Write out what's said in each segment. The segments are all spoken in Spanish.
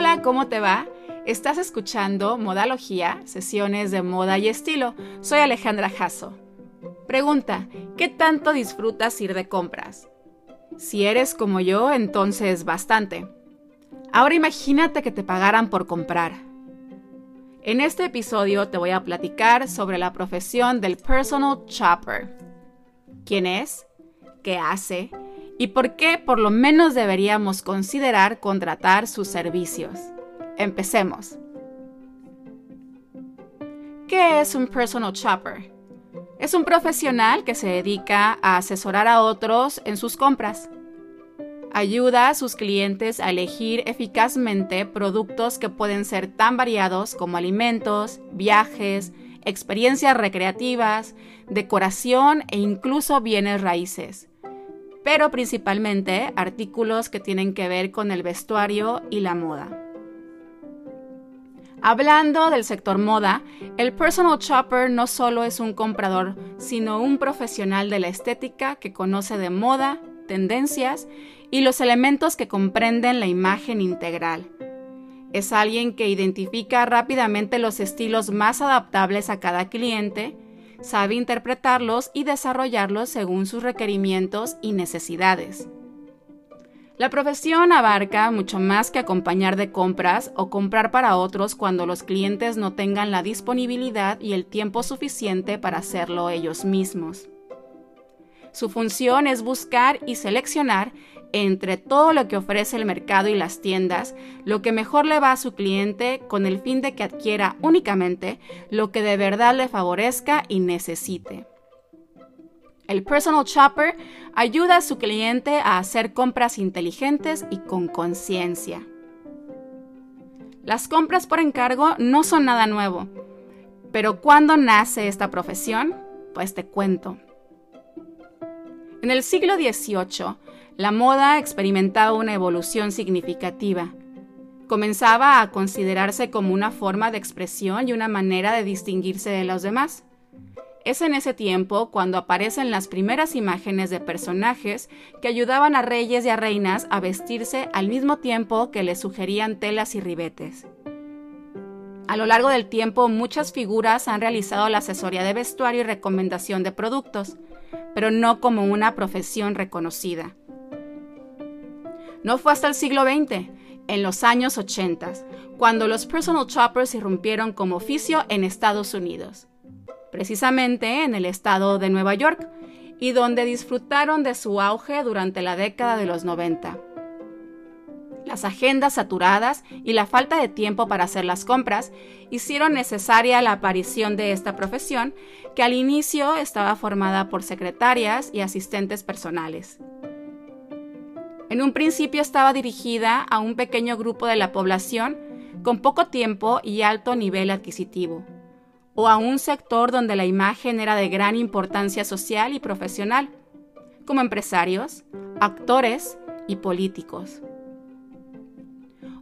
Hola, ¿cómo te va? Estás escuchando Modalogía, sesiones de moda y estilo. Soy Alejandra Jasso. Pregunta, ¿qué tanto disfrutas ir de compras? Si eres como yo, entonces bastante. Ahora imagínate que te pagaran por comprar. En este episodio te voy a platicar sobre la profesión del personal shopper. ¿Quién es? ¿Qué hace? ¿Y por qué por lo menos deberíamos considerar contratar sus servicios? Empecemos. ¿Qué es un personal shopper? Es un profesional que se dedica a asesorar a otros en sus compras. Ayuda a sus clientes a elegir eficazmente productos que pueden ser tan variados como alimentos, viajes, experiencias recreativas, decoración e incluso bienes raíces. Pero principalmente artículos que tienen que ver con el vestuario y la moda. Hablando del sector moda, el personal shopper no solo es un comprador, sino un profesional de la estética que conoce de moda, tendencias y los elementos que comprenden la imagen integral. Es alguien que identifica rápidamente los estilos más adaptables a cada cliente, sabe interpretarlos y desarrollarlos según sus requerimientos y necesidades. La profesión abarca mucho más que acompañar de compras o comprar para otros cuando los clientes no tengan la disponibilidad y el tiempo suficiente para hacerlo ellos mismos. Su función es buscar y seleccionar entre todo lo que ofrece el mercado y las tiendas, lo que mejor le va a su cliente con el fin de que adquiera únicamente lo que de verdad le favorezca y necesite. El personal shopper ayuda a su cliente a hacer compras inteligentes y con conciencia. Las compras por encargo no son nada nuevo, pero ¿cuándo nace esta profesión? Pues te cuento. En el siglo XVIII, la moda experimentaba una evolución significativa. Comenzaba a considerarse como una forma de expresión y una manera de distinguirse de los demás. Es en ese tiempo cuando aparecen las primeras imágenes de personajes que ayudaban a reyes y a reinas a vestirse al mismo tiempo que les sugerían telas y ribetes. A lo largo del tiempo muchas figuras han realizado la asesoría de vestuario y recomendación de productos, pero no como una profesión reconocida. No fue hasta el siglo XX, en los años 80, cuando los personal shoppers irrumpieron como oficio en Estados Unidos precisamente en el estado de Nueva York, y donde disfrutaron de su auge durante la década de los 90. Las agendas saturadas y la falta de tiempo para hacer las compras hicieron necesaria la aparición de esta profesión, que al inicio estaba formada por secretarias y asistentes personales. En un principio estaba dirigida a un pequeño grupo de la población con poco tiempo y alto nivel adquisitivo o a un sector donde la imagen era de gran importancia social y profesional, como empresarios, actores y políticos.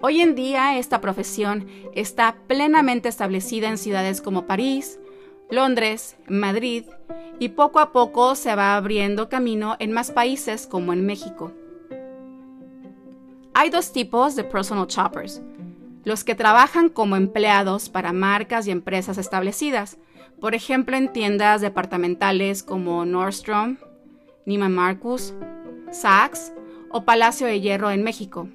Hoy en día esta profesión está plenamente establecida en ciudades como París, Londres, Madrid y poco a poco se va abriendo camino en más países como en México. Hay dos tipos de personal shoppers, los que trabajan como empleados para marcas y empresas establecidas, por ejemplo en tiendas departamentales como Nordstrom, Neiman Marcus, Saks o Palacio de Hierro en México.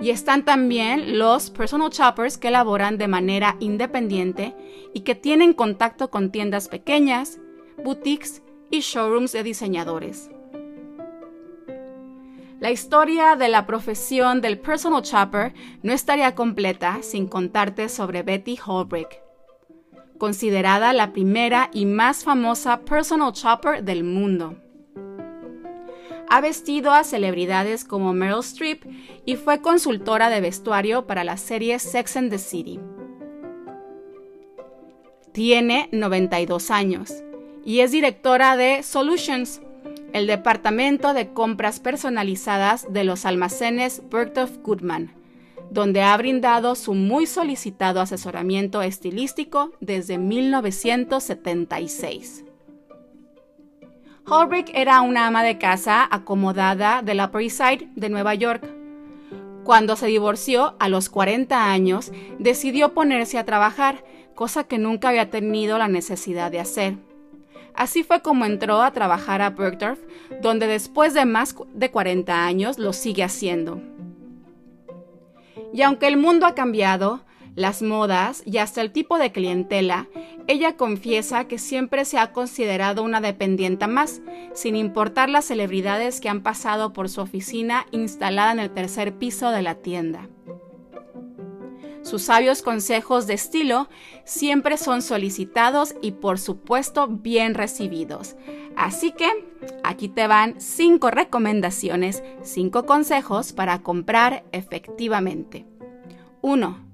Y están también los personal shoppers que laboran de manera independiente y que tienen contacto con tiendas pequeñas, boutiques y showrooms de diseñadores. La historia de la profesión del personal shopper no estaría completa sin contarte sobre Betty Holbrook, considerada la primera y más famosa personal shopper del mundo. Ha vestido a celebridades como Meryl Streep y fue consultora de vestuario para la serie Sex and the City. Tiene 92 años y es directora de Solutions, el departamento de compras personalizadas de los almacenes Bergdorf Goodman, donde ha brindado su muy solicitado asesoramiento estilístico desde 1976. Holbrook era una ama de casa acomodada de la Upper East de Nueva York. Cuando se divorció a los 40 años, decidió ponerse a trabajar, cosa que nunca había tenido la necesidad de hacer. Así fue como entró a trabajar a Bergdorf, donde después de más de 40 años lo sigue haciendo. Y aunque el mundo ha cambiado, las modas y hasta el tipo de clientela, ella confiesa que siempre se ha considerado una dependienta más, sin importar las celebridades que han pasado por su oficina instalada en el tercer piso de la tienda. Sus sabios consejos de estilo siempre son solicitados y por supuesto bien recibidos. Así que aquí te van 5 recomendaciones, 5 consejos para comprar efectivamente. 1.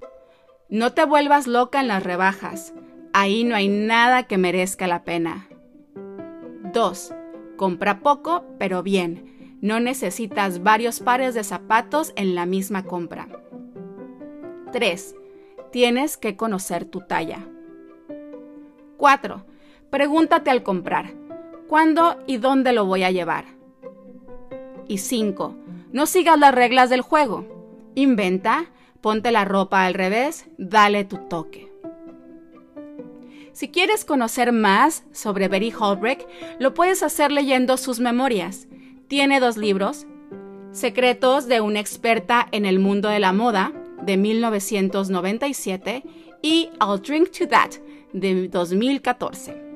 No te vuelvas loca en las rebajas. Ahí no hay nada que merezca la pena. 2. Compra poco, pero bien. No necesitas varios pares de zapatos en la misma compra. 3. Tienes que conocer tu talla. 4. Pregúntate al comprar, ¿cuándo y dónde lo voy a llevar? Y 5. No sigas las reglas del juego. Inventa, ponte la ropa al revés, dale tu toque. Si quieres conocer más sobre Betty Holbrook, lo puedes hacer leyendo sus memorias. Tiene dos libros, Secretos de una experta en el mundo de la moda, de 1997, y I'll Drink to That, de 2014.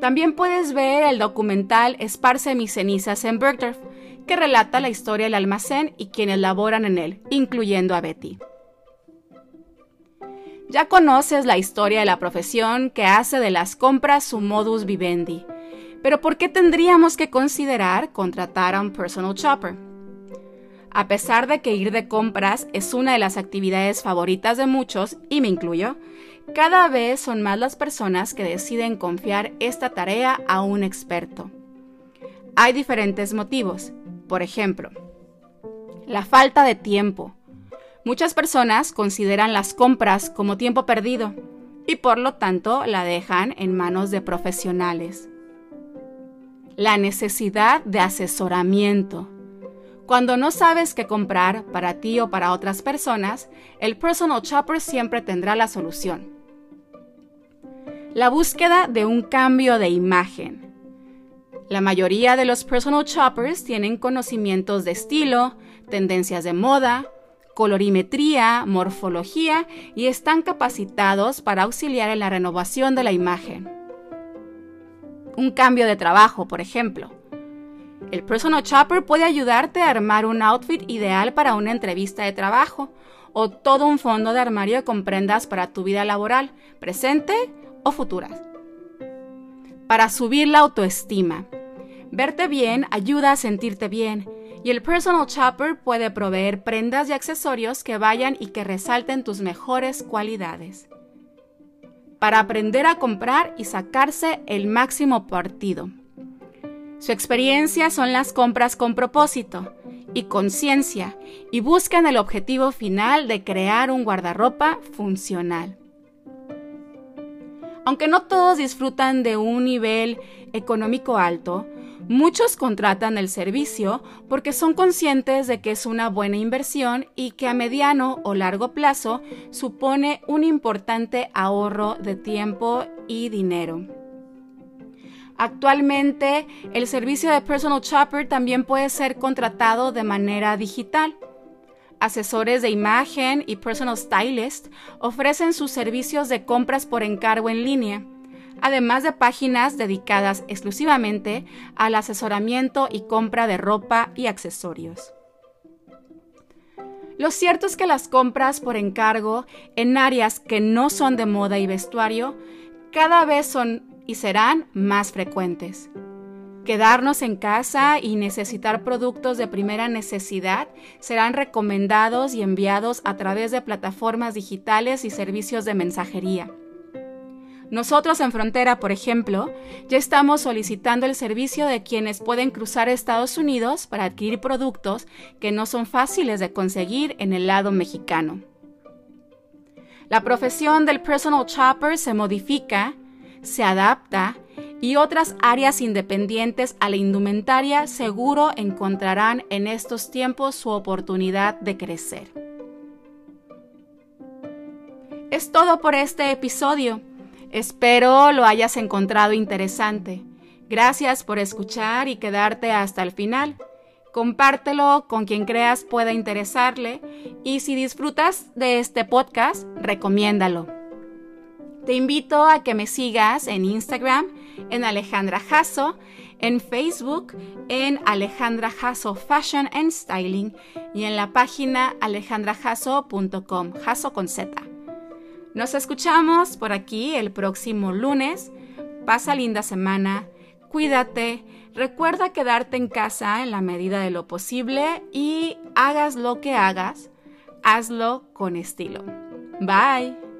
También puedes ver el documental Esparce mis cenizas en Bergdorf, que relata la historia del almacén y quienes laboran en él, incluyendo a Betty. Ya conoces la historia de la profesión que hace de las compras su modus vivendi, pero ¿por qué tendríamos que considerar contratar a un personal shopper? A pesar de que ir de compras es una de las actividades favoritas de muchos, y me incluyo, cada vez son más las personas que deciden confiar esta tarea a un experto. Hay diferentes motivos. Por ejemplo, la falta de tiempo, Muchas personas consideran las compras como tiempo perdido y por lo tanto la dejan en manos de profesionales. La necesidad de asesoramiento. Cuando no sabes qué comprar para ti o para otras personas, el personal shopper siempre tendrá la solución. La búsqueda de un cambio de imagen. La mayoría de los personal shoppers tienen conocimientos de estilo, tendencias de moda, colorimetría, morfología y están capacitados para auxiliar en la renovación de la imagen. Un cambio de trabajo, por ejemplo. El personal shopper puede ayudarte a armar un outfit ideal para una entrevista de trabajo o todo un fondo de armario con prendas para tu vida laboral, presente o futuras. Para subir la autoestima. Verte bien ayuda a sentirte bien y el personal shopper puede proveer prendas y accesorios que vayan y que resalten tus mejores cualidades. Para aprender a comprar y sacarse el máximo partido. Su experiencia son las compras con propósito y conciencia y buscan el objetivo final de crear un guardarropa funcional. Aunque no todos disfrutan de un nivel económico alto, Muchos contratan el servicio porque son conscientes de que es una buena inversión y que a mediano o largo plazo supone un importante ahorro de tiempo y dinero. Actualmente, el servicio de personal shopper también puede ser contratado de manera digital. Asesores de imagen y personal stylist ofrecen sus servicios de compras por encargo en línea además de páginas dedicadas exclusivamente al asesoramiento y compra de ropa y accesorios. Lo cierto es que las compras por encargo en áreas que no son de moda y vestuario cada vez son y serán más frecuentes. Quedarnos en casa y necesitar productos de primera necesidad serán recomendados y enviados a través de plataformas digitales y servicios de mensajería. Nosotros en Frontera, por ejemplo, ya estamos solicitando el servicio de quienes pueden cruzar Estados Unidos para adquirir productos que no son fáciles de conseguir en el lado mexicano. La profesión del personal shopper se modifica, se adapta y otras áreas independientes a la indumentaria seguro encontrarán en estos tiempos su oportunidad de crecer. Es todo por este episodio. Espero lo hayas encontrado interesante. Gracias por escuchar y quedarte hasta el final. Compártelo con quien creas pueda interesarle y si disfrutas de este podcast, recomiéndalo. Te invito a que me sigas en Instagram en Alejandra Jasso, en Facebook en Alejandra Jasso Fashion and Styling y en la página alejandrajasso.com, Jasso con Z. Nos escuchamos por aquí el próximo lunes. Pasa linda semana, cuídate, recuerda quedarte en casa en la medida de lo posible y hagas lo que hagas, hazlo con estilo. Bye.